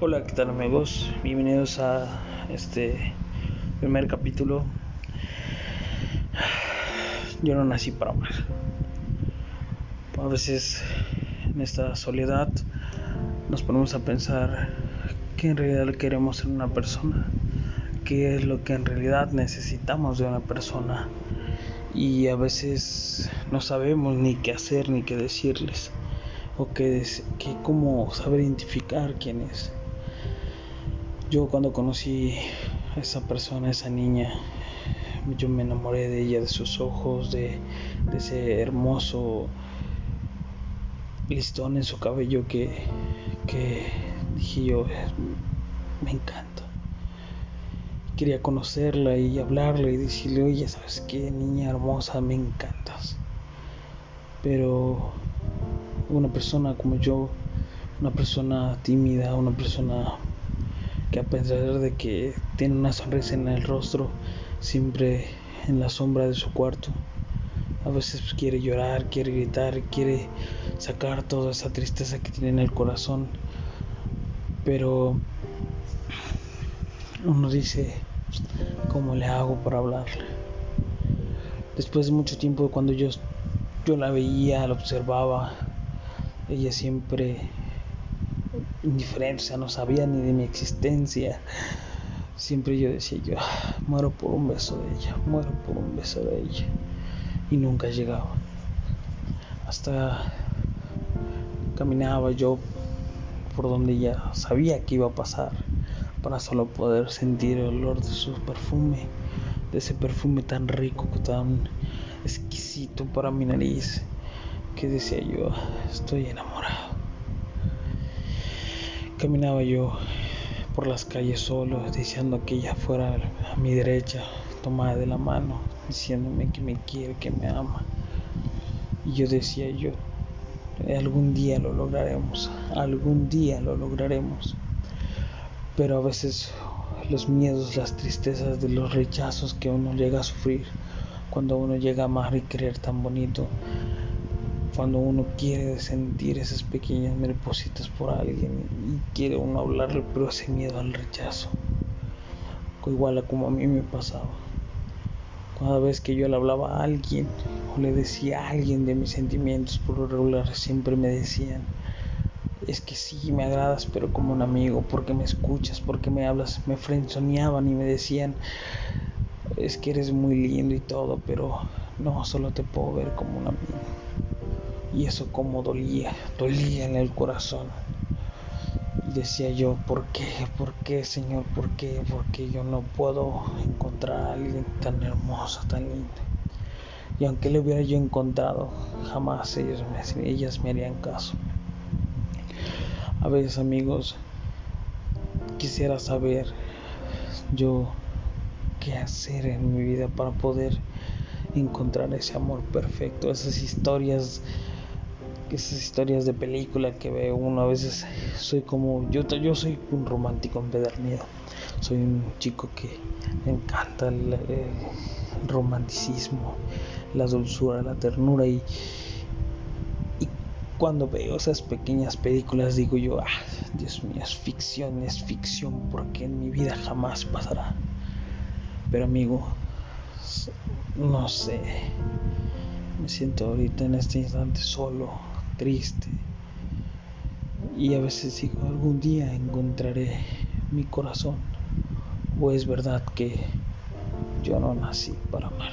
Hola, ¿qué tal amigos? Bienvenidos a este primer capítulo. Yo no nací para amar. A veces en esta soledad nos ponemos a pensar qué en realidad queremos en una persona, qué es lo que en realidad necesitamos de una persona y a veces no sabemos ni qué hacer ni qué decirles o qué, qué cómo saber identificar quién es. Yo cuando conocí a esa persona, a esa niña, yo me enamoré de ella, de sus ojos, de, ese hermoso listón en su cabello que, que dije yo, me encanta. Quería conocerla y hablarle y decirle, oye, ¿sabes qué, niña hermosa? Me encantas. Pero una persona como yo, una persona tímida, una persona que a pesar de que tiene una sonrisa en el rostro, siempre en la sombra de su cuarto, a veces quiere llorar, quiere gritar, quiere sacar toda esa tristeza que tiene en el corazón, pero uno dice, ¿cómo le hago para hablarle? Después de mucho tiempo, cuando yo, yo la veía, la observaba, ella siempre indiferencia, no sabía ni de mi existencia. Siempre yo decía yo, muero por un beso de ella, muero por un beso de ella. Y nunca llegaba. Hasta caminaba yo por donde ella sabía que iba a pasar para solo poder sentir el olor de su perfume, de ese perfume tan rico, tan exquisito para mi nariz, que decía yo, estoy enamorado. Caminaba yo por las calles solo, deseando que ella fuera a mi derecha, tomada de la mano, diciéndome que me quiere, que me ama. Y yo decía yo, algún día lo lograremos, algún día lo lograremos. Pero a veces los miedos, las tristezas de los rechazos que uno llega a sufrir cuando uno llega a amar y querer tan bonito, cuando uno quiere sentir esas pequeñas maripositas por alguien y quiere uno hablarle, pero ese miedo al rechazo, igual a como a mí me pasaba. Cada vez que yo le hablaba a alguien o le decía a alguien de mis sentimientos, por lo regular siempre me decían, es que sí, me agradas, pero como un amigo, porque me escuchas, porque me hablas, me frenzoneaban y me decían, es que eres muy lindo y todo, pero no, solo te puedo ver como un amigo. Y eso como dolía, dolía en el corazón. Y decía yo, ¿por qué? ¿Por qué, Señor? ¿Por qué? Porque yo no puedo encontrar a alguien tan hermoso, tan lindo. Y aunque le hubiera yo encontrado, jamás ellas me harían caso. A veces, amigos, quisiera saber yo qué hacer en mi vida para poder encontrar ese amor perfecto, esas historias esas historias de película que ve uno a veces soy como yo yo soy un romántico empedernido. Soy un chico que me encanta el, romanticismo la dulzura la ternura y cuando veo esas pequeñas películas digo yo ah Dios mío es ficción es ficción porque en mi vida jamás pasará pero amigo no sé me siento ahorita en este instante solo triste. Y a veces digo, algún día encontraré mi corazón. O es verdad que yo no nací para amar.